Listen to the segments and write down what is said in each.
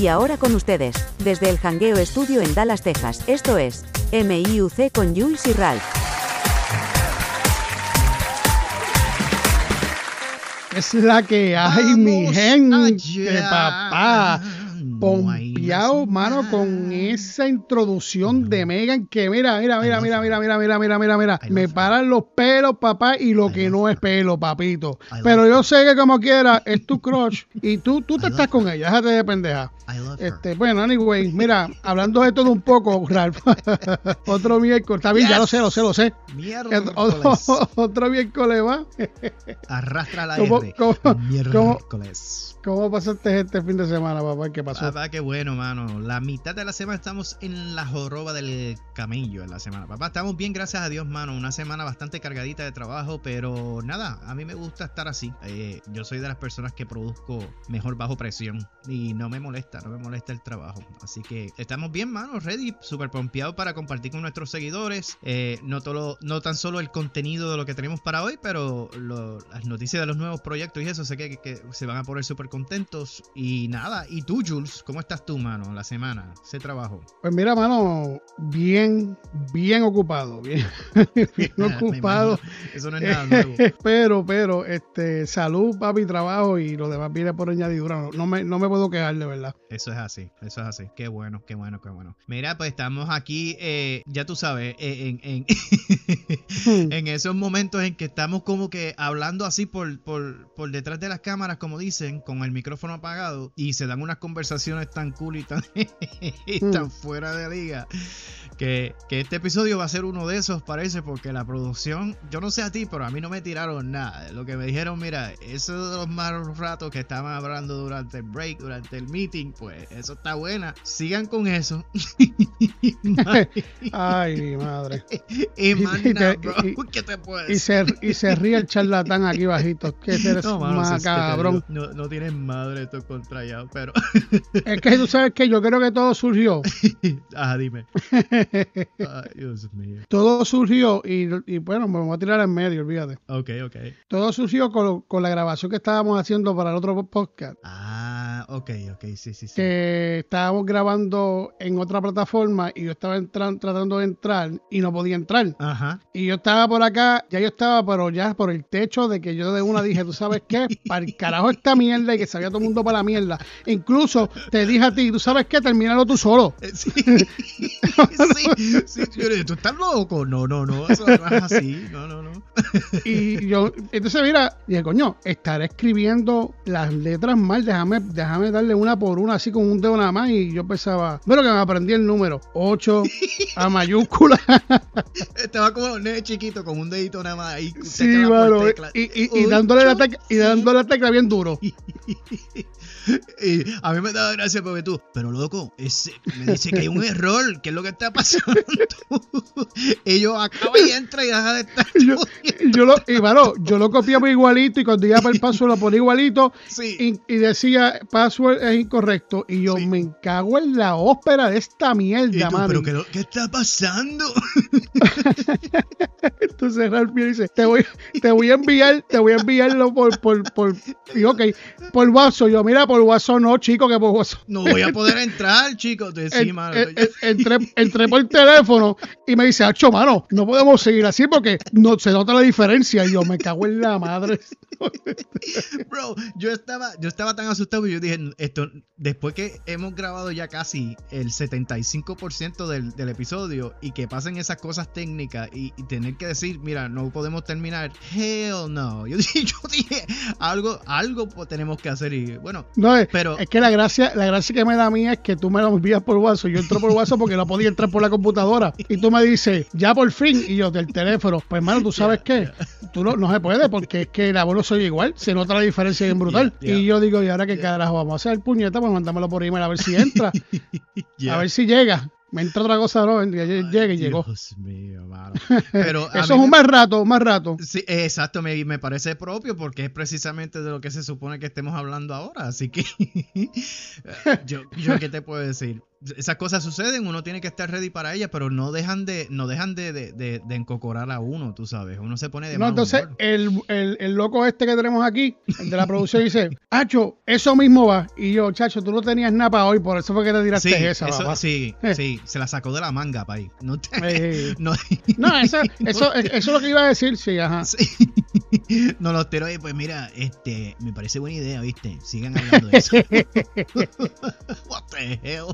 Y ahora con ustedes, desde el Hangueo Estudio en Dallas, Texas, esto es MIUC con Jules y Ralph. Es la que hay, mi gente, allá. papá. Pompeado, mano, con esa introducción de Megan que mira, mira, mira, mira, mira, mira, mira, mira, mira, mira. Me paran los pelos, papá, y lo que no es pelo, papito. Pero yo sé que como quiera, es tu crush y tú, tú te estás con ella, déjate de pendeja. Este, bueno, anyway, mira, hablando de todo un poco, Ralph, otro miércoles, está bien, ya lo sé, lo sé, lo sé. Otro, otro miércoles va. Arrastra la ¿Cómo- R. cómo- cómo- Miércoles. ¿Cómo pasaste este fin de semana, papá? ¿Qué pasó? Papá, qué bueno, mano. La mitad de la semana estamos en la joroba del camello en la semana. Papá, estamos bien, gracias a Dios, mano. Una semana bastante cargadita de trabajo, pero nada, a mí me gusta estar así. Eh, yo soy de las personas que produzco mejor bajo presión y no me molesta, no me molesta el trabajo. Así que estamos bien, mano, ready, súper pompeados para compartir con nuestros seguidores. Eh, no, todo, no tan solo el contenido de lo que tenemos para hoy, pero lo- las noticias de los nuevos proyectos y eso. Sé que, que se van a poner súper contentos. Y nada, ¿y tú, Jules? ¿Cómo estás tú, mano, la semana? Ese trabajo. Pues mira, mano, bien, bien ocupado, bien, bien ocupado. Eso no es nada nuevo. pero, pero, este, salud, papi, trabajo y lo demás viene por añadidura. No, no me, no me puedo quejar, de verdad. Eso es así, eso es así. Qué bueno, qué bueno, qué bueno. Mira, pues estamos aquí, eh, ya tú sabes, eh, en, en, en esos momentos en que estamos como que hablando así por, por, por detrás de las cámaras, como dicen, con el micrófono apagado, y se dan unas conversaciones tan cool y tan, y tan fuera de liga. Que, que este episodio va a ser uno de esos, parece, porque la producción, yo no sé a ti, pero a mí no me tiraron nada. Lo que me dijeron, mira, esos de los malos ratos que estaban hablando durante el break, durante el meeting, pues eso está buena. Sigan con eso. Ay, mi madre. y más Y nada, bro, y- ¿qué te puedo Y decir? se, y se ríe el charlatán aquí bajito. Que eres No, mano, macabrón. digo, no, no tienen madre estos contrallados, pero. Es que tú sabes que yo creo que todo surgió. Ajá, dime. Ay, Dios mío. Todo surgió y, y bueno, me voy a tirar en medio, olvídate. Ok, ok. Todo surgió con, con la grabación que estábamos haciendo para el otro podcast. Ah, ok, ok, sí, sí, sí. que estábamos grabando en otra plataforma y yo estaba entran- tratando de entrar y no podía entrar. Ajá. Y yo estaba por acá, ya yo estaba, pero ya por el techo de que yo de una dije, ¿tú sabes qué? Para el carajo esta mierda y que sabía todo el mundo para la mierda. Incluso te dije a ti, ¿tú sabes qué? Termínalo tú solo. Eh, Sí, sí, sí, ¿tú estás loco? No, no, no, eso no es así, no, no, no. Y yo, entonces mira, dije, coño, estaré escribiendo las letras mal, déjame, déjame darle una por una así con un dedo nada más. Y yo pensaba, bueno, que me aprendí el número 8 a mayúscula. Estaba como un chiquito con un dedito nada más ahí. Sí, mano, y, y dándole la tecla, y dándole la tecla bien duro. Y a mí me daba gracia porque tú, pero loco, ese, me dice que hay un error, ¿qué es lo que está pasando? y yo acaba y entra y deja de estar. Yo, yo lo, y mano, yo lo copiaba igualito y cuando iba para el password lo ponía igualito Sí. y, y decía password es incorrecto. Y yo Sí. me cago en la ópera de esta mierda, tú, mano. pero ¿qué, lo- ¿qué está pasando? Entonces Ralph me dice, te voy, te voy a enviar, te voy a enviarlo por, por, por, y ok, por WhatsApp. Yo, mira, por WhatsApp no, chico, que por WhatsApp. No voy a poder entrar, En- sí, mano. en- en- entré, entré por teléfono y me dice, Acho, mano, no podemos seguir así porque no se nota la diferencia. Y yo me cago en la madre. Bro, yo estaba, yo estaba tan asustado y yo dije, esto, después que hemos grabado ya casi el 75% del, del episodio y que pasen esas cosas técnicas y, y tener que decir, mira, no podemos terminar, hell no. Yo dije, yo dije algo, algo tenemos que hacer y bueno, No, es, Pero- es que la gracia, la gracia que me da a mí es que tú me lo envías por WhatsApp. Yo entro por WhatsApp porque no podía entrar por la computadora. Y tú me dices, ya por fin. Y yo, del teléfono. Pues, hermano, tú sabes qué. Tú no, no se puede porque es que la voz no soy igual. Se nota la diferencia bien brutal. Yeah, yeah. Y yo digo, ¿y ahora qué carajo vamos a hacer? Puñeta, pues mandámoslo por email a ver si entra. yeah. A ver si llega. Me entra otra cosa, no, ya llega y llegó. Dios mío, mano. Pero Eso es un más rato, más rato. Sí, exacto, me, me parece propio porque es precisamente de lo que se supone que estemos hablando ahora. Así que yo, yo qué te puedo decir. Esas cosas suceden, uno tiene que estar ready para ellas, pero no dejan de, no dejan de, de, de, de encocorar a uno, tú sabes. Uno se pone de No, mal entonces humor. el, el, el loco este que tenemos aquí, el de la producción, dice, Hacho, eso mismo va. Y yo, chacho, tú no tenías nada para hoy, por eso fue que te tiraste Sí, esa, eso, papá. sí, Eh. sí, se la sacó de la manga, pay. No, te- Eh, no, no, eso, eso, eso es lo que iba a decir, sí, ajá. Sí. No los y pues mira, este, me parece buena idea, ¿viste? Sigan hablando de eso. What the hell?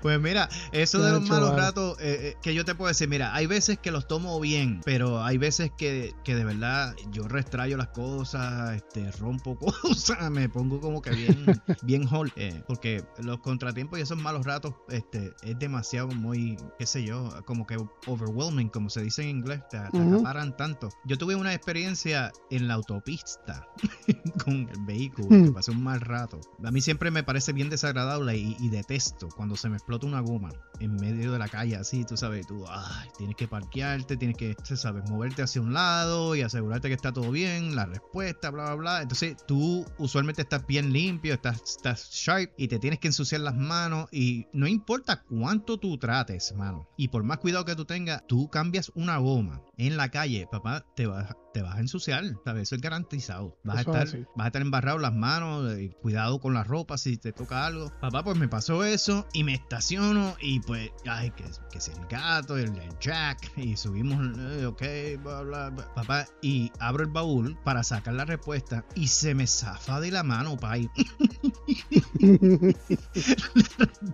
Pues mira, eso de los malos vale. ratos, eh, eh, que yo te puedo decir, mira, hay veces que los tomo bien, pero hay veces que, que de verdad yo restrayo las cosas, este, rompo cosas, me pongo como que bien, bien hol, eh, porque los contratiempos y esos malos ratos, este, es demasiado muy, qué sé yo, como que overwhelming, como se dice en inglés, te, te Ujú. acaparan tanto. Yo tuve una experiencia en la autopista con el vehículo, Hmm. que pasé un mal rato. A mí siempre me parece bien desagradable y, y detesto cuando se me explota una goma en medio de la calle, así, tú sabes, tú, tienes que parquearte, tienes que, sabes, moverte hacia un lado y asegurarte que está todo bien, la respuesta, bla, bla, bla. Entonces tú usualmente estás bien limpio, estás, estás sharp y te tienes que ensuciar las manos y no importa cuánto tú trates, mano. Y por más cuidado que tú tengas, tú cambias una goma en la calle, papá, te vas, te vas a ensuciar, ¿sabes? Eso es garantizado. Vas Eso a es estar, así. vas a estar embarrado las manos, eh, cuidado con la ropa si te toca algo. Papá, pues me pasó eso y me estaciono y pues, ay, que, que si el gato, el, el jack, y subimos, eh, ok, bla, bla, bla. Papá, y abro el baúl para sacar la respuesta y se me zafa de la mano, pay.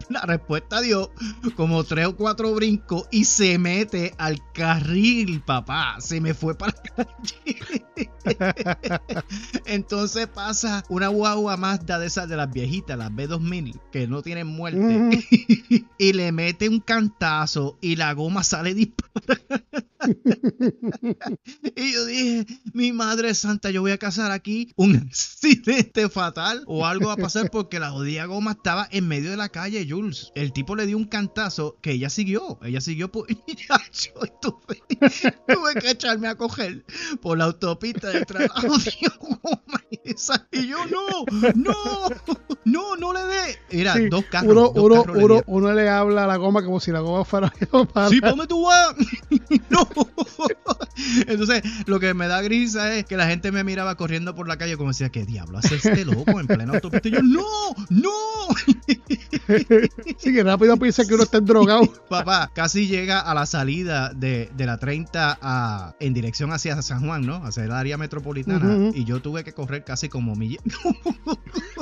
La respuesta dio como tres o cuatro brincos y se mete al carril, papá. Se me fue para la calle. Entonces pasa una guagua Mazda de esas de las viejitas, las B2000, que no tienen muerte. Y le mete un cantazo y la goma sale disparada. y yo dije, mi madre santa, yo voy a casar aquí un accidente fatal o algo va a pasar porque la jodida goma estaba en medio de la calle, Jules. El tipo le dio un cantazo que ella siguió. Ella siguió por... tuve, que echarme a coger por la autopista de esa. Y yo, no, no, no, no le dé. Era Sí, dos carros. uno, dos uno, carros uno, uno le habla a la goma como si la goma fuera para Sí, ponme tu vas. no. Entonces, lo que me da grisa es que la gente me miraba corriendo por la calle como decía, ¿qué diablo hace este loco en plena autopista? Y yo, no, no. Sí, que rápido piensa que uno está drogado. Papá, casi llega a la salida de, de la 30 a, en dirección hacia San Juan, ¿no? Hacia el área metropolitana. Y yo tuve que correr casi como milla.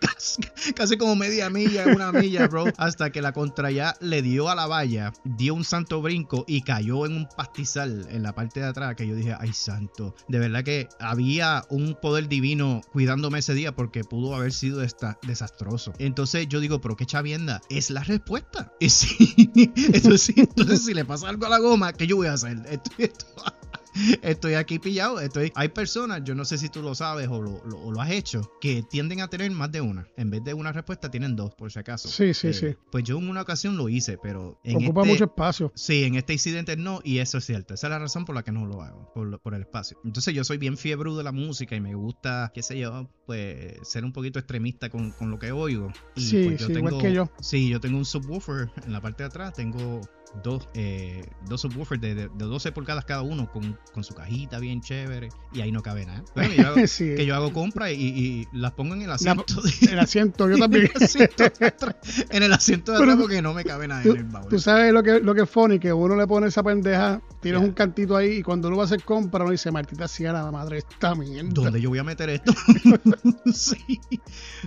casi, casi como media milla, una milla, bro. Hasta que la contraya le dio a la valla, dio un santo brinco y cayó en un pastizal en la parte de atrás. Que yo dije, ay, santo. De verdad que había un poder divino cuidándome ese día porque pudo haber sido esta- desastroso. Entonces yo digo, pero qué chavienda. Es la respuesta. Y sí, entonces, entonces si le pasa algo a la goma, ¿qué yo voy a hacer? Esto- esto- Estoy aquí pillado. Estoy... Hay personas, yo no sé si tú lo sabes o lo, lo- o lo has hecho, que tienden a tener más de una. En vez de una respuesta, tienen dos, por si acaso. Sí, sí, Eh, sí. Pues yo en una ocasión lo hice, pero en Ocupa este- mucho espacio. Sí, en este incidente no, y eso es cierto. Esa es la razón por la que no lo hago, por, el espacio. Entonces yo soy bien fiebre de la música y me gusta, qué sé yo, pues ser un poquito extremista con, con lo que oigo. Y Sí, pues, sí, igual que yo. Sí, yo tengo un subwoofer en la parte de atrás, tengo dos, eh, dos subwoofers de, de, de 12 pulgadas cada uno con, con su cajita bien chévere y ahí no cabe nada. Bueno, yo hago- Sí. que yo hago compras y, y las pongo en el asiento. de- El asiento, yo también. en el asiento de atrás, en el asiento de atrás porque no me cabe nada Tú, en el baúl. tú sabes lo que, lo que es funny, que uno le pone esa pendeja, tienes un cantito ahí y cuando uno va a hacer compra uno dice, Martita sea la madre esta mierda. ¿Dónde yo voy a meter esto? sí,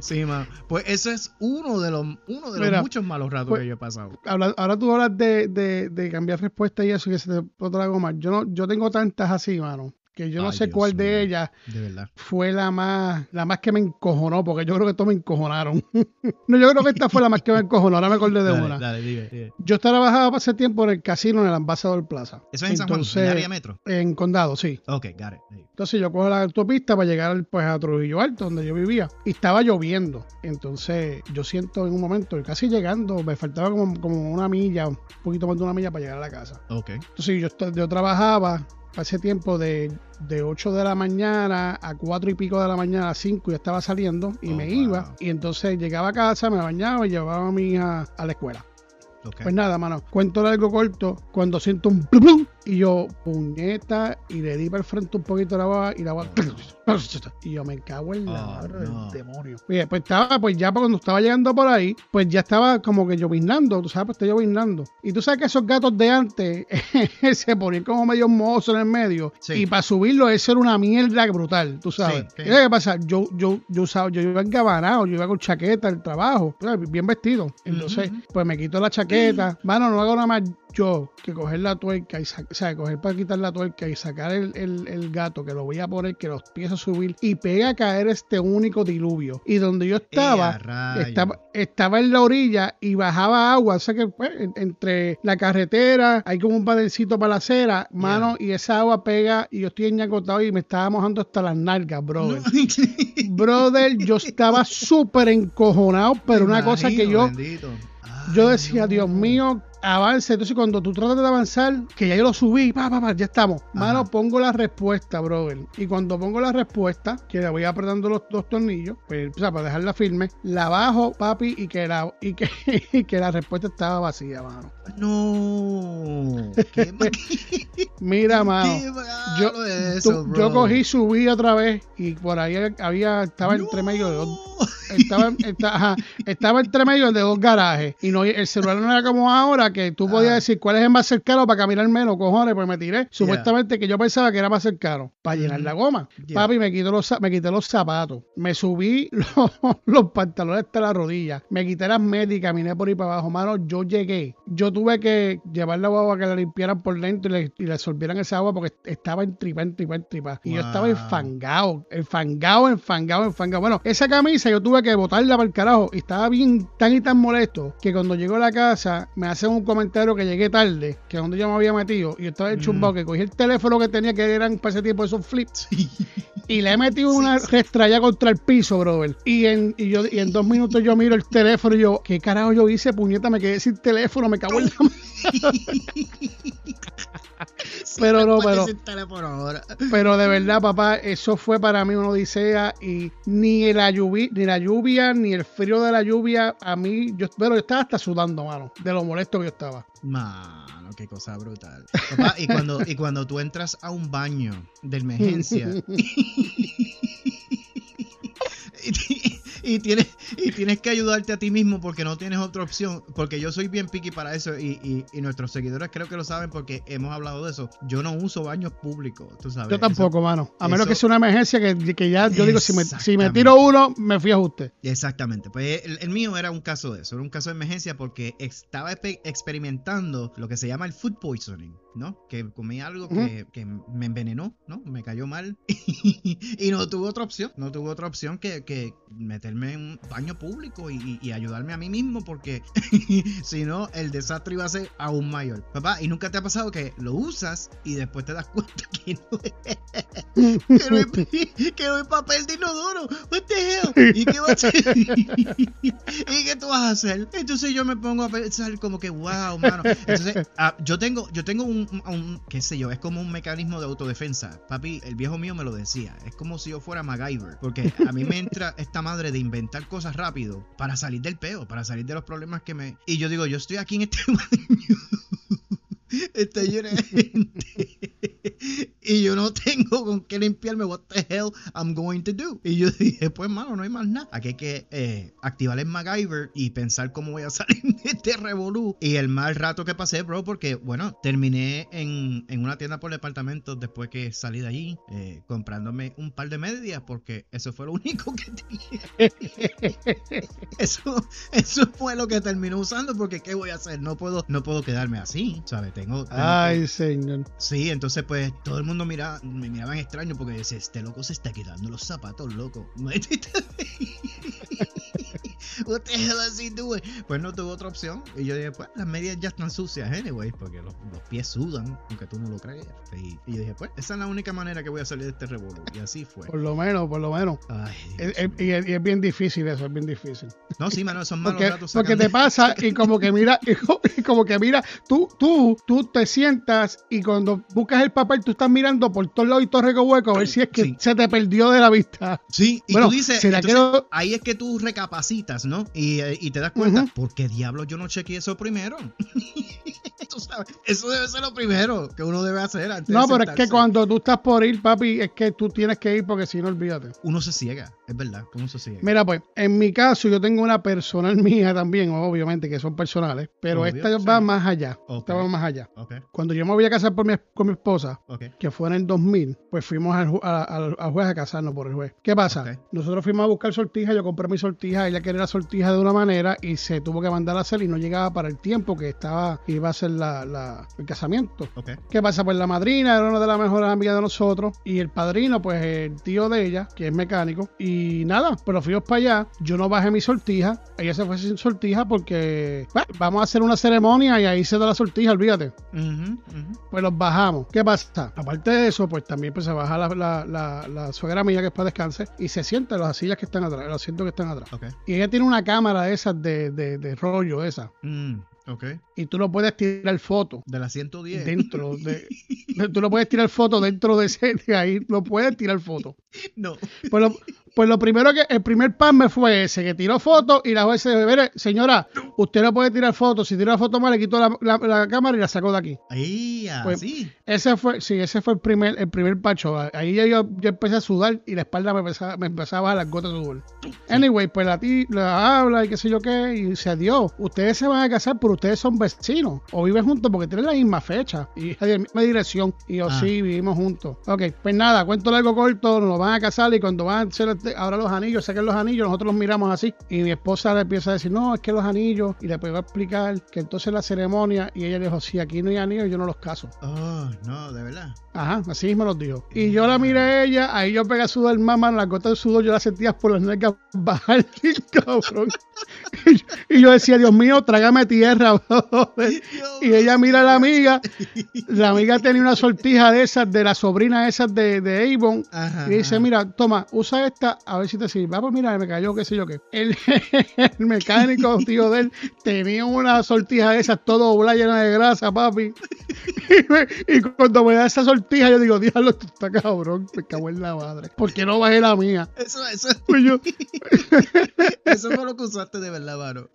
sí, man. Pues eso es uno de los, uno de los muchos malos ratos pues, que yo he pasado. Habla- ahora tú hablas de, de, de cambiar respuesta y eso que se te explota la goma. Yo no, yo tengo tantas así, mano, que yo no Ay, sé Dios cuál de ellas De fue la más, la más que me encojonó, porque yo creo que todos me encojonaron. no, yo creo que esta fue la más que me encojonó, ahora me acordé de Dale, una. dale, dime, dime. Yo trabajaba hace tiempo en el casino en el Ambassador Plaza. Eso es en San Juan, en área metro. En Condado, sí. Ok, got it. Entonces yo cojo la autopista para llegar pues, a Trujillo Alto, donde yo vivía. Y estaba lloviendo. Entonces yo siento en un momento, casi llegando, me faltaba como, como una milla, un poquito más de una milla para llegar a la casa. Ok. Entonces yo, yo trabajaba hace tiempo de, de 8 de la mañana a 4 y pico de la mañana a 5 ya estaba saliendo y Oh, me wow. iba. Y entonces llegaba a casa, me bañaba y llevaba a mi hija a la escuela. Pues nada, mano, cuento largo corto, cuando siento un plum, plum, y yo, puñeta, y le di para el frente un poquito la baba y la baba, y yo me cago en la Oh, no. del demonio. Oye, pues estaba, pues ya cuando estaba llegando por ahí, pues ya estaba como que lloviznando, tú sabes, pues está lloviznando. Y tú sabes que esos gatos de antes se ponían como medio mozos en el medio, Sí. y para subirlo eso era una mierda brutal, tú sabes. Sí, sí. ¿Qué pasa? Yo, yo, yo usaba, yo iba engabanado, yo iba con chaqueta al trabajo, bien vestido. Entonces, Ujú. pues me quito la chaqueta. Mano, no hago nada más yo que coger la tuerca y o sea, coger para quitar la tuerca y sacar el, el- el gato que lo voy a poner, que lo empiezo a subir y pega a caer este único diluvio. Y donde yo ¡Eh, estaba, estaba, estaba en la orilla y bajaba agua. O sea que pues, en- entre la carretera hay como un padencito para la acera, mano, y esa agua pega y yo estoy eñacotado y me estaba mojando hasta las nalgas, brother. Brother, yo estaba súper encojonado, pero Me una cosa que yo, bendito. Yo decía. Dios mío, avance. Entonces, cuando tú tratas de avanzar, que ya yo lo subí, pa, pa, pa, ya estamos. Mano, Ajá. pongo la respuesta, brother. Y cuando pongo la respuesta, que le voy apretando los dos tornillos, pues, o sea, para dejarla firme, la bajo, papi, y que la, y que, y que la respuesta estaba vacía, mano. No. Qué, Mira, mano. qué Yo, eso, tú- yo cogí, subí otra vez y por ahí había, estaba entre medio de dos, No. estaba, esta- ajá, estaba entre medio de dos garajes y no el celular no era como ahora que tú podías Ah. decir cuál es el más cercano para caminar menos, cojones, pues me tiré. Supuestamente que yo pensaba que era más cercano para llenar la goma. Yeah. Papi, me quité los me quité los zapatos, me subí los, los pantalones hasta la rodilla, me quité las medias y caminé por ahí para abajo, mano, yo llegué. Yo tuve que llevar la agua que la limpiaran por dentro y le, y le absorbieran esa agua porque estaba en tripa, en tripa, en tripa. Y yo estaba enfangado, enfangado, enfangado, enfangado. Bueno, esa camisa yo tuve que botarla para el carajo y estaba bien tan y tan molesto que cuando llego a la casa me hacen un comentario que llegué tarde, que donde yo me había metido y yo estaba Mm. chumbado que cogí el teléfono que tenía que eran para ese tiempo esos flips y le he metido una restraya contra el piso, brother. Y en, y yo, y en dos minutos yo miro el teléfono y yo, ¿qué carajo yo hice? Puñeta, me quedé sin teléfono, me cago en la Pero no, pero- ahora. Pero de verdad, papá, eso fue para mí una odisea y ni la lluvia, ni la lluvia, ni el frío de la lluvia, a mí, yo, pero yo estaba hasta sudando, mano, de lo molesto que yo estaba. Mano, qué cosa brutal. Papá, y cuando, y cuando tú entras a un baño de emergencia y, tienes, y tienes que ayudarte a ti mismo porque no tienes otra opción, porque yo soy bien picky para eso y, y- y nuestros seguidores creo que lo saben porque hemos hablado de eso. Yo no uso baños públicos, tú sabes. Yo tampoco, mano. A menos eso- que sea una emergencia que, que ya yo digo, si me, si me tiro uno, me fui a ajuste. Exactamente, pues el, el mío era un caso de eso, era un caso de emergencia porque estaba experimentando lo que se llama el food poisoning, ¿no? Que comí algo que, que me envenenó, ¿no? Me cayó mal y no tuve otra opción, no tuve otra opción que, que meterme en un baño público y, ayudarme a mí mismo porque si no el desastre iba a ser aún mayor. Papá, ¿y nunca te ha pasado que lo usas y después te das cuenta que no es que no hay, que no hay papel de inodoro. What the hell? ¿Y qué, vas a hacer? ¿Y qué tú vas a hacer? Entonces yo me pongo a pensar como que, wow, mano. Entonces, ah, yo tengo, yo tengo un, un- un- qué sé yo, es como un mecanismo de autodefensa. Papi, el viejo mío me lo decía. Es como si yo fuera MacGyver. Porque a mí me entra esta madre de inventar cosas rápido para salir del peo, para salir de los problemas que me... Y yo digo, yo estoy aquí en este baño. Está lleno. Y yo no tengo con qué limpiarme. What the hell I'm going to do? Y yo dije, pues, mano, no hay más nada. Aquí hay que eh, activar el MacGyver y pensar cómo voy a salir de este revolú. Y el mal rato que pasé, bro, porque, bueno, terminé en, en una tienda por departamentos después que salí de allí, eh, comprándome un par de medias, porque eso fue lo único que tenía. Eso, eso fue lo que terminé usando, porque ¿qué voy a hacer? No puedo, no puedo quedarme así, ¿sabes? Tengo, tengo que- Ay, señor. Sí, entonces pues todo el mundo mira, me miraban extraño porque decía, este loco se está quitando los zapatos, loco. What the hell is he doing? Pues no tuvo otra opción. Y yo dije, pues las medias ya están sucias, anyway, porque los, los pies sudan, aunque tú no lo creas. Y, y, yo dije, pues esa es la única manera que voy a salir de este revolú. Y así fue. Por lo menos, por lo menos. Ay, es, es, y, es, y, es, bien difícil eso, es bien difícil. No, sí, mano, son malos porque, ratos. Porque te pasa y como que mira, y como que mira, tú, tú, tú te sientas y cuando buscas el papel, tú estás mirando por todos lados y todo rico hueco a ver si es que sí. se te perdió de la vista. Sí, y bueno, tú dices, entonces, quedó... ahí es que tú recapacitas, ¿no? Y, y te das cuenta, uh -huh. ¿por qué diablos yo no chequeé eso primero? tú sabes, eso debe ser lo primero que uno debe hacer. Antes no, de pero es que cuando tú estás por ir, papi, es que tú tienes que ir porque si no, olvídate. Uno se ciega, es verdad, uno se ciega. Mira, pues, en mi caso, yo tengo una personal mía también, obviamente, que son personales, pero Obvio, esta sí. va más allá. Okay. Esta va más allá. Okay. Cuando yo me voy a casar por mi, con mi esposa, okay. que fue en el 2000, pues fuimos al, al juez a casarnos por el juez. ¿Qué pasa? Nosotros fuimos a buscar sortija, yo compré mi sortija, ella quería la sortija de una manera y se tuvo que mandar a hacer y no llegaba para el tiempo que estaba, iba a ser la, la, el casamiento. ¿Qué pasa? Pues la madrina era una de las mejores amigas de nosotros y el padrino, pues el tío de ella, que es mecánico, y nada, pues los fuimos para allá, yo no bajé mi sortija, ella se fue sin sortija porque bueno, vamos a hacer una ceremonia y ahí se da la sortija, olvídate. Uh -huh, uh -huh. Pues los bajamos. ¿Qué pasa? Aparte de eso, pues también pues, se baja la, la, la, la suegra mía que es para descanse y se sienta en las sillas que están atrás, los asientos que están atrás. Okay. Y ella tiene una cámara de esas de, de, de rollo, esa. Mm. Okay. Y tú no puedes tirar foto. De la 110. Dentro de, Tú no puedes tirar foto dentro de ese. De ahí no puedes tirar foto. No. Pues lo, pues lo primero que. El primer pan me fue ese, que tiró foto y la juez se dijo: Señora, usted no puede tirar fotos. Si tira foto mal, le quitó la, la, la, cámara y la sacó de aquí. Ahí, pues, así. Ese fue, sí, ese fue el primer, el primer pacho. Ahí yo, yo, yo empecé a sudar y la espalda me empezaba, me empezaba a bajar las gotas de sudor. Sí. Anyway, pues la, la habla y qué sé yo qué, y se dio. Ustedes se van a casar, pero ustedes son vecinos o viven juntos porque tienen la misma fecha y la misma dirección. Y yo, ah. sí, vivimos juntos. Ok, pues nada, cuento largo corto, nos van a casar y cuando van a hacer ahora los anillos, saquen los anillos, nosotros los miramos así. Y mi esposa le empieza a decir, no, es que los anillos, y le puedo explicar que entonces la ceremonia, y ella dijo, si aquí no hay anillos, yo no los caso. Oh, no, de verdad. Ajá, así mismo los dijo. Y yo la miré a ella, ahí yo pegué a sudar mamá, las gotas de sudor yo las sentía por las nalgas bajar, cabrón. y, yo decía, Dios mío, trágame tierra, y ella mira a la amiga, la amiga tenía una sortija de esas, de la sobrina esas de, de Avon, ajá, y dice, mira, toma, usa esta, a ver si te sirve. Ah, pues mira, me cayó, qué sé yo qué. El, el mecánico, tío de él, tenía una sortija de esas, todo doblada, llena de grasa, papi. Y, cuando me da esa sortija, yo digo, diablo, esto está cabrón, me cago en la madre. ¿Por qué no bajé la mía? Eso, eso. Pues yo, eso fue lo que usaste de verdad, mano.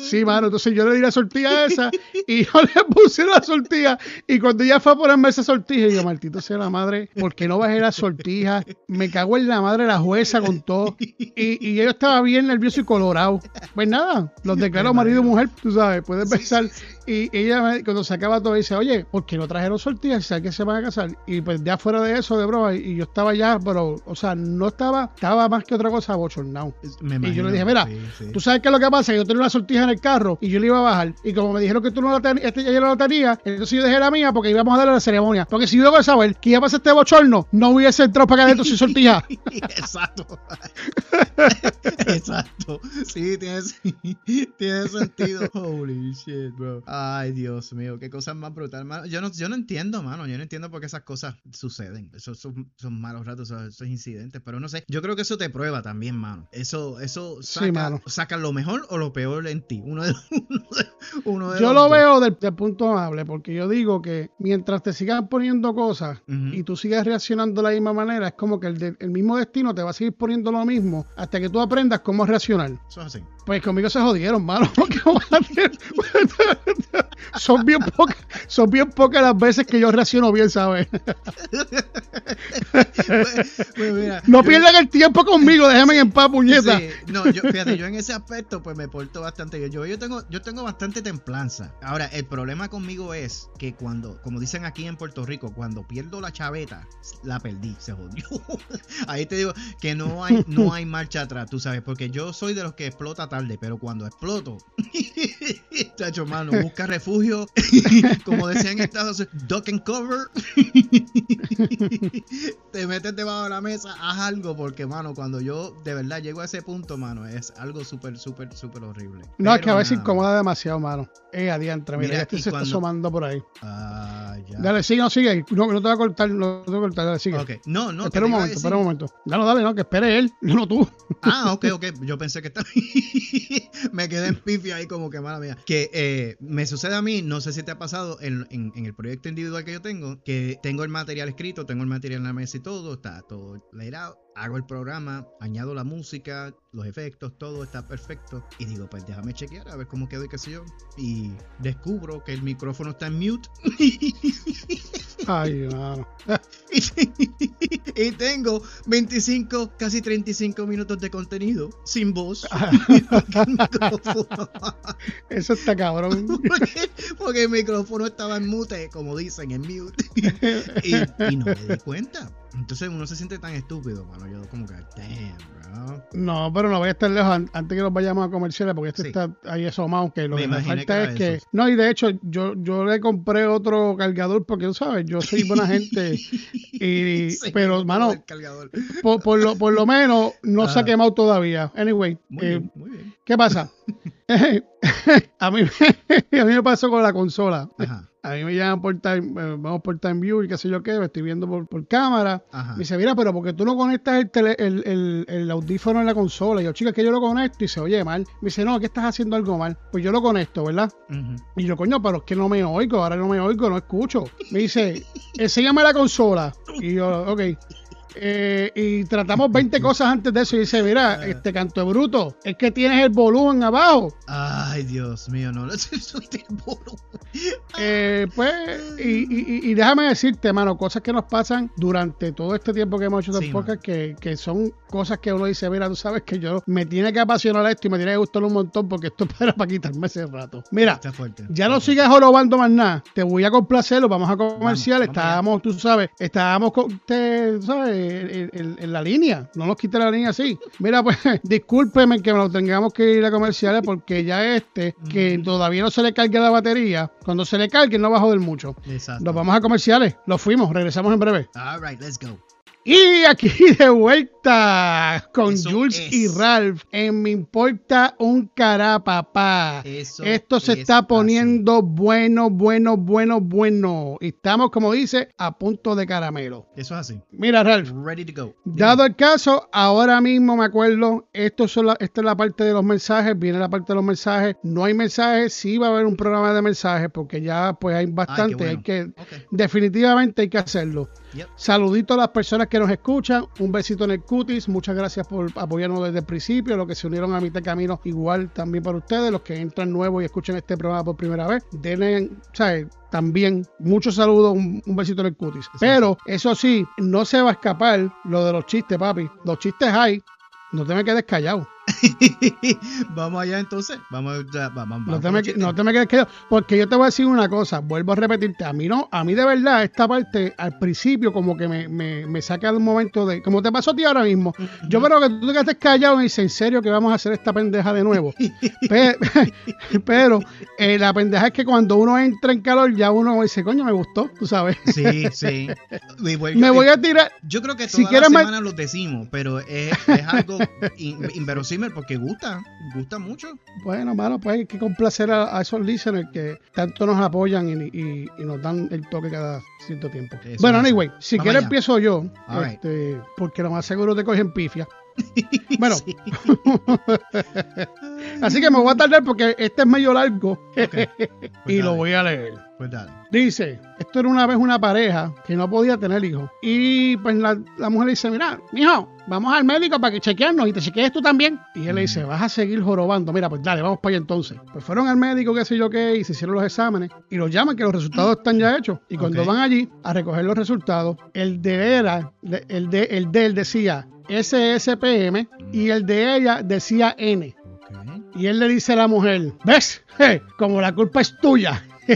Sí, mano, entonces yo le di la sortija esa y yo le puse la sortija. Y cuando ella fue a ponerme esa sortija, yo, maldito sea la madre, ¿por qué no bajé la sortija? Me cago en la madre la jueza con todo. Y, y yo estaba bien nervioso y colorado. Pues nada, los declaró marido y mujer, tú sabes, puedes pensar. Y ella cuando se acaba todo dice, oye, ¿por qué no trajeron sortijas si saben que se van a casar? Y pues ya fuera de eso, de broma, y yo estaba ya, pero, o sea, no estaba, estaba más que otra cosa bochornado. Y yo le dije, mira, sí, sí. tú sabes qué es lo que pasa, yo tenía una sortija en el carro y yo le iba a bajar. Y como me dijeron que tú no la tenías, este, ella no la tenía, entonces yo dejé la mía porque íbamos a darle la ceremonia. Porque si yo debo saber que iba a pasar este bochorno, no hubiese entrado para acá adentro sin sortija. Exacto. Exacto. Sí, tiene, tiene sentido. Holy shit, bro. Ay, Dios mío, qué cosas más brutales, mano. Yo no, yo no entiendo, mano. Yo no entiendo por qué esas cosas suceden. Esos son, son malos ratos, esos, incidentes. Pero no sé. Yo creo que eso te prueba también, mano. Eso, eso saca, sí, mano. saca lo mejor o lo peor en ti. Uno de, uno de, uno de Yo lo dos. veo del, del, punto amable, porque yo digo que mientras te sigan poniendo cosas uh -huh. y tú sigas reaccionando de la misma manera, es como que el, de, el, mismo destino te va a seguir poniendo lo mismo hasta que tú aprendas cómo reaccionar. Eso es así. Pues conmigo se jodieron, mano. son bien pocas, son bien pocas las veces que yo reacciono bien, ¿sabes? pues, pues mira, no yo, pierdan el tiempo conmigo, déjenme en paz, puñeta. Sí, no, yo, fíjate, yo en ese aspecto pues me porto bastante bien. Yo, yo tengo, yo tengo bastante templanza. Ahora, el problema conmigo es que cuando, como dicen aquí en Puerto Rico, cuando pierdo la chaveta, la perdí, se jodió. Ahí te digo que no hay, no hay marcha atrás, tú sabes, porque yo soy de los que explota tarde, pero cuando exploto, chacho, mano, busca refugio como decían en Estados Unidos, duck and cover. te metes debajo de la mesa, haz algo, porque, mano, cuando yo de verdad llego a ese punto, mano, es algo súper, súper, súper horrible. No, es que a veces incomoda demasiado, mano. Eh, adiante, mira, mira este se está asomando por ahí. Ah, ya. Dale, sigue, no sigue. No, no te voy a cortar, no te voy a cortar, dale, sigue. Ok, no, no. Espera un momento, espera un momento. Dale, dale, no, que espere él, no tú. Ah, ok, ok. Yo pensé que estaba. me quedé en pifi ahí como que mala mía. Que eh, me sucede a mí, no sé si te ha pasado en, en, en, el proyecto individual que yo tengo, que tengo el material escrito, tengo el material en la mesa y todo, está todo leído hago el programa, añado la música, los efectos, todo está perfecto. Y digo, pues déjame chequear a ver cómo quedó y qué sé yo. Y descubro que el micrófono está en mute. Ay, no. y tengo 25, casi 35 minutos de contenido sin voz. Eso está cabrón. porque, porque, el micrófono estaba en mute, como dicen, en mute. y, y no me di cuenta. Entonces uno se siente tan estúpido, mano. Yo como que, damn, bro. No, pero no voy a estar lejos antes que nos vayamos a comerciales porque este está ahí asomado. Que lo que me falta es que. No, y de hecho, yo, yo le compré otro cargador porque tú sabes, yo soy buena gente. y, pero, mano, por, por, lo, por lo menos no se ha quemado todavía. Anyway, muy, eh, bien, muy bien. ¿qué pasa? a, mí, a mí me pasó con la consola. Ajá. A mí me llaman por time, vamos por time view y qué sé yo qué, me estoy viendo por, por cámara. Ajá. Me dice, mira, pero porque tú no conectas el, tele, el, el, el, audífono en la consola. Y yo, chica, que yo lo conecto y se oye mal. Me dice, no, que estás haciendo algo mal. Pues yo lo conecto, ¿verdad? Uh-huh. Y yo, coño, pero es que no me oigo, ahora no me oigo, no escucho. Me dice, enséñame la consola. Y yo, ok. Eh, y tratamos 20 cosas antes de eso y dice, mira, este canto de bruto, es que tienes el volumen abajo. Ay, Dios mío, no lo volumen. Eh, pues, y, y, y, déjame decirte, mano, cosas que nos pasan durante todo este tiempo que hemos hecho sí, podcast, que, que, son cosas que uno dice, mira, tú sabes que yo me tiene que apasionar esto y me tiene que gustar un montón porque esto era para quitarme ese rato. Mira, ya no sigas jorobando más nada, te voy a complacerlo, vamos a comercial, vamos, estábamos, tú sabes, estábamos, con, te, ¿sabes? En, en, en, la línea, no nos quite la línea así. Mira, pues, discúlpeme que nos tengamos que ir a comerciales porque ya este, que todavía no se le cargue la batería, cuando se le cargue no va a joder mucho. Exacto. Nos vamos a comerciales, los fuimos, regresamos en breve. All right, let's go. Y aquí de vuelta con Eso Jules es. y Ralph en Me Importa un Cara Papá. Eso Esto se está poniendo así. bueno, bueno, bueno, bueno. Estamos, como dice, a punto de caramelo. Eso es así. Mira, Ralph. Ready to go. Dado el caso, ahora mismo me acuerdo, esto son la, esta es la parte de los mensajes, viene la parte de los mensajes. No hay mensajes, sí va a haber un programa de mensajes porque ya pues hay bastante. Ay, bueno. Hay que, okay. definitivamente hay que hacerlo. Yep. Saludito a las personas que nos escuchan. Un besito en el cutis. Muchas gracias por apoyarnos desde el principio. Los que se unieron a mitad camino, igual también para ustedes. Los que entran nuevos y escuchan este programa por primera vez. Denle, ¿sabes? También muchos saludos, un, un, besito en el cutis. Pero eso sí, no se va a escapar lo de los chistes, papi. Los chistes hay. No te me quedes callado. vamos allá entonces. Vamos, ya, vamos, vamos no, te me, no, te me, quedes quedado. Porque yo te voy a decir una cosa. Vuelvo a repetirte. A mí no, a mí de verdad, esta parte al principio, como que me, me, me saca de un momento de. Como te pasó a ti ahora mismo. Uh -huh. Yo creo que tú te quedaste callado y dices, ¿en serio que vamos a hacer esta pendeja de nuevo? pero, pero eh, la pendeja es que cuando uno entra en calor, ya uno dice, coño, me gustó, tú sabes. Sí, sí. Voy, me voy a tirar. Yo creo que toda si la semana más... lo decimos, pero es, es algo inverosímil porque gusta, gusta mucho. Bueno, mano, pues hay que complacer a, a esos listeners que tanto nos apoyan y, y, y, nos dan el toque cada cierto tiempo. Eso bueno, anyway, si quieres empiezo yo, este, right. porque lo más seguro te cogen pifia. Bueno. así que me voy a tardar porque este es medio largo okay. pues y dale. lo voy a leer. Pues dale. Dice, esto era una vez una pareja que no podía tener hijos. Y pues la, la mujer dice, mira, mijo, vamos al médico para que chequearnos y te chequees tú también. Y él le dice, vas a seguir jorobando. Mira, pues dale, vamos para allá entonces. Pues fueron al médico, qué sé yo qué, y se hicieron los exámenes. Y los llaman que los resultados están ya hechos. Y cuando okay. van allí a recoger los resultados, el de era, el de, el de él decía SSPM y el de ella decía N. Y él le dice a la mujer, ¿ves? Como la culpa es tuya.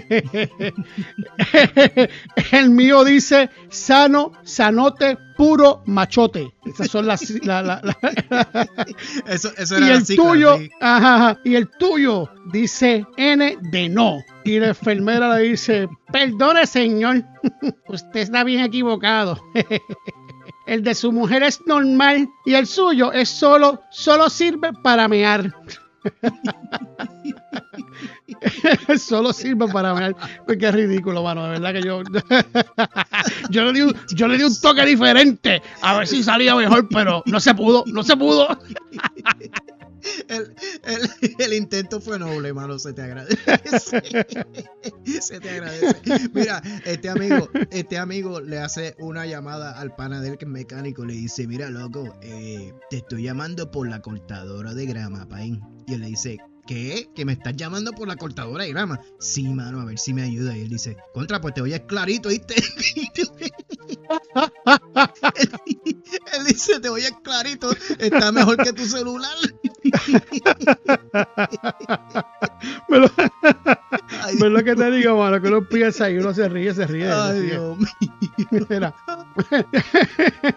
El mío dice sano, sanote, puro machote. Esas son las. la- la- la- Eso, eso y era el tuyo, ajá, y el tuyo dice N de no. Y la enfermera le dice, perdone señor, usted está bien equivocado. El de su mujer es normal y el suyo es solo, solo sirve para mear. solo sirve para mear. Pues qué ridículo, mano. De verdad que yo. yo, le di un, yo le di un toque diferente. A ver si salía mejor, pero no se pudo, no se pudo. El, el- intento fue noble, mano. Se te agradece. se te agradece. Mira, este amigo, este amigo le hace una llamada al pana del mecánico. Le dice: Mira, loco, eh, te estoy llamando por la cortadora de grama, paín. Y él le dice: ¿Qué? ¿Que me estás llamando por la cortadora de grama? Sí, mano, a ver si me ayuda. Y él dice: Contra, pues te oyes clarito, ¿viste? él dice: Te oyes clarito. Está mejor que tu celular. Me lo- Ay, ¿Ves lo que te digo, mano? Que uno piensa y uno se ríe, se ríe. Ay. Dios mío. Mira,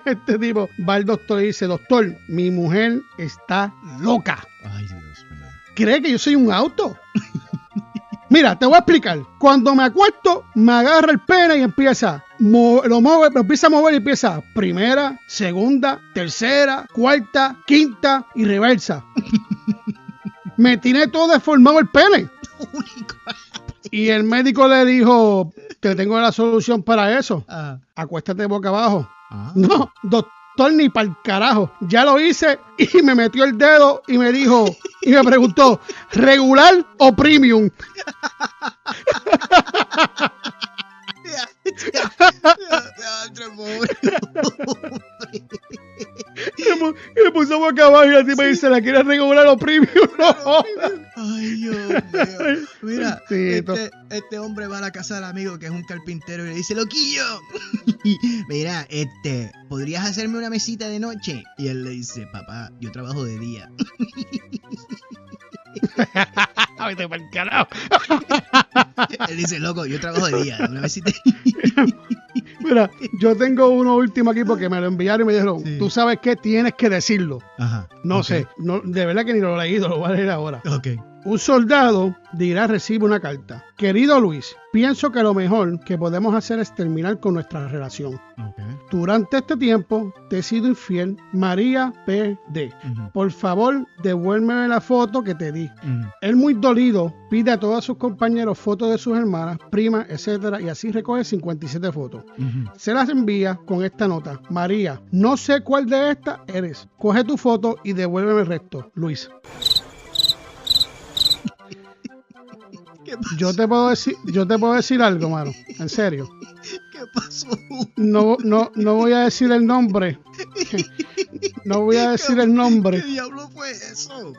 este tipo va al doctor y dice, doctor, mi mujer está loca. Ay, Dios mío. Cree que yo soy un auto. Mira, te voy a explicar. Cuando me acuesto, me agarra el pene y empieza, lo, mueve, lo empieza a mover y empieza primera, segunda, tercera, cuarta, quinta y reversa. me tiene todo deformado el pene. Y el médico le dijo, te tengo la solución para eso. Ah, Acuéstate boca abajo. ah. No, doctor, ni para el carajo. Ya lo hice y me metió el dedo y me dijo, y me preguntó, ¿regular o premium? Me puso boca abajo y así me dice, ¿la quieres regular o premium? No. Ay, Dios mío. Mira, este, este hombre va a la casa del amigo que es un carpintero y le dice, loquillo, mira, este, ¿podrías hacerme una mesita de noche? Y él le dice, papá, yo trabajo de día. Ay, te pa'l carajo. Él dice, loco, yo trabajo de día, una mesita. Mira, yo tengo uno último aquí porque me lo enviaron y me dijeron, Sí. tú sabes qué, tienes que decirlo. Ajá. No sé, no, de verdad que ni lo he leído, lo voy a leer ahora. Ok. Un soldado dirá recibe una carta. Querido Luis, pienso que lo mejor que podemos hacer es terminar con nuestra relación. Durante este tiempo te he sido infiel, María P.D. Ujú, Por favor, devuélveme la foto que te di. ujú. Él muy dolido pide a todos sus compañeros fotos de sus hermanas, primas, etcétera, y así recoge 57 fotos. Ujú. Se las envía con esta nota. María, no sé cuál de estas eres. Coge tu foto y devuélveme el resto. Luis. Yo te puedo decir, yo te puedo decir algo, mano. En serio. qué pasó? No, no, no voy a decir el nombre. No voy a decir el ¿Qué nombre. diablo fue eso?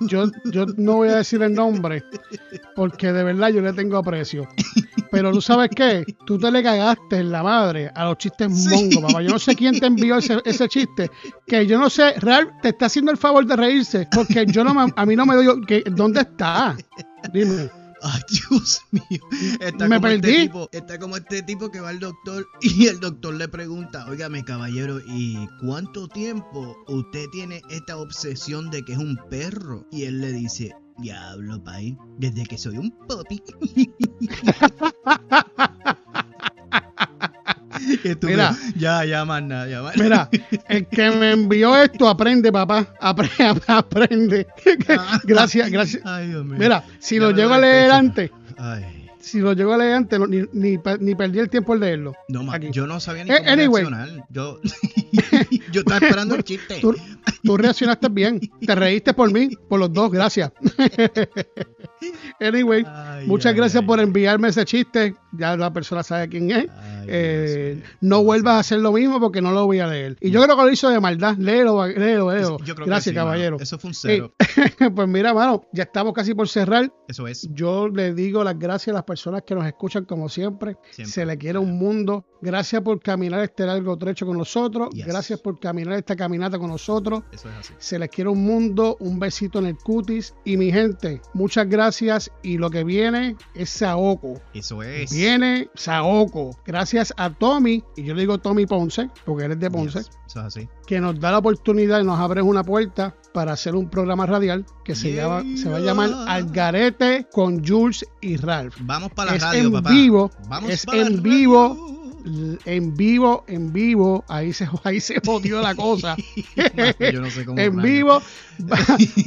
Yo, yo no voy a decir el nombre. Porque de verdad yo le tengo aprecio. Pero tú sabes qué, tú te le cagaste en la madre a los chistes Sí. mongo, papá. Yo no sé quién te envió ese, ese chiste. Que yo no sé, real, te está haciendo el favor de reírse. Porque yo no me- a mí no me doy. Que, ¿Dónde está? Dime. Ay, Dios mío. Está Me como Este perdí. tipo, está como este tipo que va al doctor y el doctor le pregunta, óigame caballero, ¿y cuánto tiempo usted tiene esta obsesión de que es un perro? Y él le dice, diablo, pay, desde que soy un puppy. Mira. ya, ya más nada, ya más Mira, el que me envió esto aprende, papá. Apre- aprende. Ah. Gracias, gracias. Ay, Dios mío. Mira, si Ya lo llego a leer antes, Ay, si lo llego a leer antes, ni, ni, pe- ni perdí el tiempo en leerlo. no, ma, yo no sabía ni Eh, cómo anyway. reaccionar. Yo, yo estaba esperando el chiste. Tú, tú reaccionaste bien. Te reíste por mí, por los dos, gracias. anyway, Ay, muchas ay, gracias ay. por enviarme ese chiste. Ya la persona sabe quién es. Eh, no vuelvas a hacer lo mismo porque no lo voy a leer. Y yo creo que lo hizo de maldad. Léelo, léelo, léelo. Gracias, caballero. Eso fue un cero. pues mira, mano, ya estamos casi por cerrar. Eso es. Yo le digo las gracias a las personas que nos escuchan como siempre. Se le quiere un mundo. Gracias por caminar este largo trecho con nosotros. Gracias por caminar esta caminata con nosotros. Eso es así. Se les quiere un mundo, un besito en el cutis. Y mi gente, muchas gracias. Y lo que viene es Saoko. Eso es. Viene Saoko. Gracias a Tommy. Y yo le digo Tommy Ponce, porque él es de Ponce. Eso es así. Que nos da la oportunidad y nos abre una puerta para hacer un programa radial que se, llama, se va a llamar Algarete con Jules y Ralph. Vamos para la radio, en Vivo, es en vivo en vivo, en vivo, ahí se, ahí se jodió la cosa. Yo no sé cómo en vivo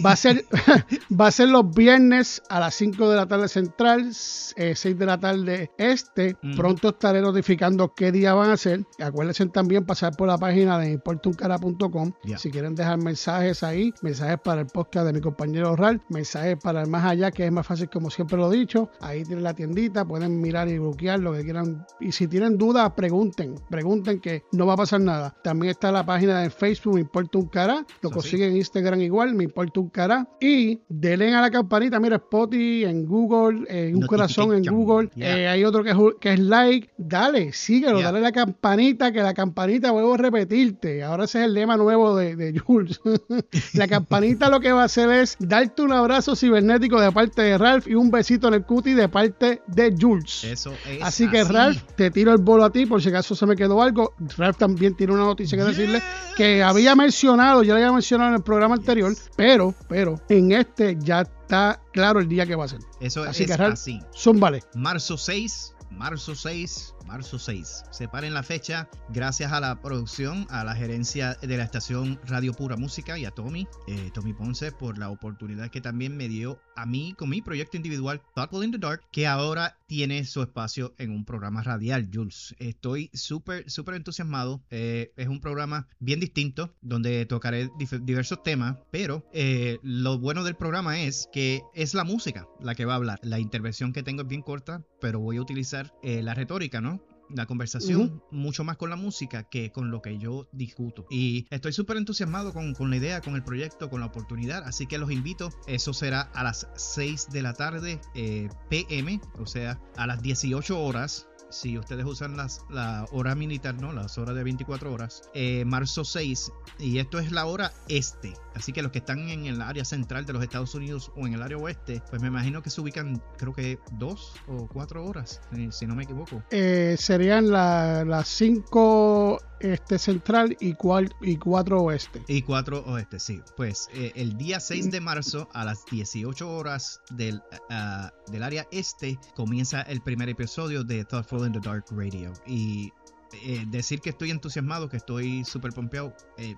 va, a ser, va a ser los viernes a las 5 de la tarde central, 6 eh, de la tarde este. Pronto estaré notificando qué día van a ser. Acuérdense también pasar por la página de importuncara.com. Si quieren dejar mensajes ahí, mensajes para el podcast de mi compañero Ral, mensajes para el más allá, que es más fácil como siempre lo he dicho. Ahí tienen la tiendita, pueden mirar y bloquear lo que quieran. Y si tienen dudas, pregunten, pregunten que no va a pasar nada. También está la página de Facebook, me importa un cara. Lo consiguen en Instagram igual, me importa un cara. Y denle a la campanita, mira, Spotify en Google, en un corazón en Google. Eh, hay otro que es, que es like. Dale, síguelo, dale a la campanita, que la campanita, vuelvo a repetirte. Ahora ese es el lema nuevo de, de Jules. la campanita lo que va a hacer es darte un abrazo cibernético de parte de Ralph y un besito en el cutie de parte de Jules. Eso es así que Ralph, te tiro el bolo a ti por si acaso se me quedó algo. Ralph también tiene una noticia que decirle que había mencionado, ya le había mencionado en el programa anterior, pero, pero en este ya está claro el día que va a ser. Eso así es que, Ralph, así. Son vale. Marzo 6, marzo 6 marzo 6. Separen la fecha gracias a la producción, a la gerencia de la estación Radio Pura Música y a Tommy, eh, Tommy Ponce, por la oportunidad que también me dio a mí con mi proyecto individual Thoughtful in the Dark, que ahora tiene su espacio en un programa radial, Jules. Estoy súper, súper entusiasmado. Eh, es un programa bien distinto donde tocaré diversos temas, pero eh, lo bueno del programa es que es la música la que va a hablar. La intervención que tengo es bien corta, pero voy a utilizar la retórica, ¿no? La conversación mucho más con la música que con lo que yo discuto. Y estoy súper entusiasmado con, con, la idea, con el proyecto, con la oportunidad. Así que los invito. Eso será a las 6 de la tarde eh, PM, o sea, a las 18 horas si ustedes usan las, la hora militar, ¿no? Las horas de 24 horas, eh, marzo 6, y esto es la hora este. Así que los que están en el área central de los Estados Unidos o en el área oeste, pues me imagino que se ubican, creo que dos o cuatro horas, eh, si no me equivoco. Eh, serían las 5 este central y, cual, y 4 oeste. Y 4 oeste, sí. Pues el día 6 de marzo a las 18 horas del, ah, del área este comienza el primer episodio de Thoughtful in the Dark Radio. Y eh, decir que estoy entusiasmado, que estoy súper pompeado, eh,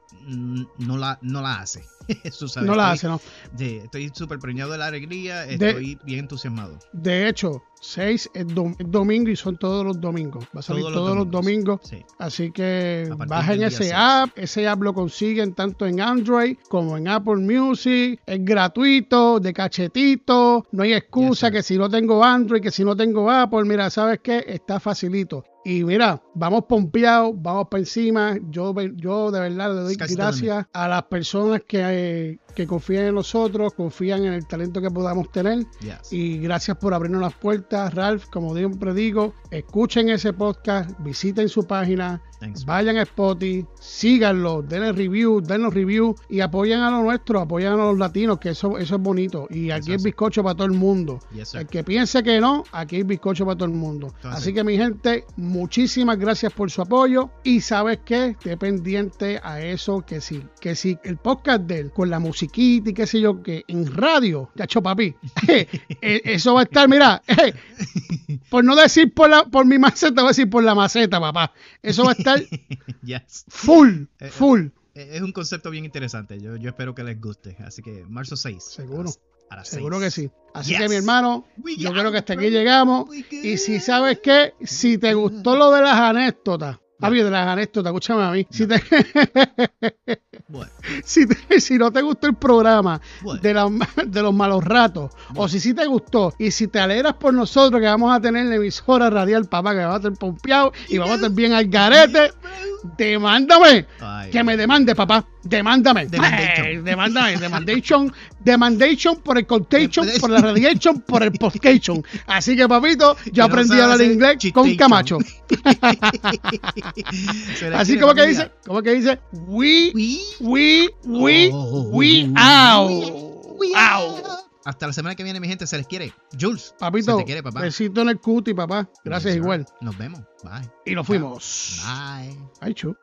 no, la, no la hace. no la hace, ¿no? estoy súper preñado de la alegría, estoy bien entusiasmado. De hecho, 6 es, domingo y son todos los domingos. Va a salir todos, los domingos. Así que bajen ese app. Ese app lo consiguen tanto en Android como en Apple Music. Es gratuito, de cachetito. No hay excusa que si no tengo Android, que si no tengo Apple, mira, ¿sabes qué? Está facilito. Y mira, vamos pompeados, vamos para encima. Yo, yo de verdad le doy gracias a las personas que, que confían en nosotros, confían en el talento que podamos tener. Y gracias por abrirnos las puertas, Ralph. Como siempre digo, escuchen ese podcast, visiten su página, vayan a Spotify, síganlo, denle review, denle review y apoyen a lo nuestro, apoyen a los latinos, que eso, eso es bonito. Y aquí es bizcocho para todo el mundo. el que piense que no, aquí hay bizcocho para todo el mundo. Así que mi gente, muchísimas gracias por su apoyo. Y sabes que esté pendiente a eso, que sí, que sí, el podcast de él, con la musiquita y qué sé yo, que en radio, chacho papi, eh, eso va a estar, mira, eh, por no decir por, la, por mi maceta, voy a decir por la maceta, papá. Eso va a estar full, eh, full. Es un concepto bien interesante. Yo, yo espero que les guste. Así que marzo 6. Seguro. Seguro que sí. Así que mi hermano, yo creo que hasta aquí llegamos. Y si sabes que, si te gustó lo de las anécdotas, Papi, de las anécdotas, escúchame a mí. Si te... Bueno, Si, te- si no te gustó el programa Bueno. de, la- de los malos ratos, o si sí te gustó, y si te alegras por nosotros que vamos a tener la emisora radial, papá, que vamos a estar pompeados y vamos a estar bien al garete, demándame. Ay, Que me demande, papá. Demándame. Demandation. Demándame. Demandation. Demandation por el contation, por la radiation, por el postcation. Así que, papito, no aprendí a hablar inglés con. Camacho. Así como que dice, como que dice, we, We- we, we, Oh. we out. We Out. Hasta la semana que viene, mi gente, se les quiere. Jules, Papito, se te quiere, papá. besito en el cuti, papá. Gracias igual. Nos vemos. Bye. Y nos fuimos. Bye. Ay, chu.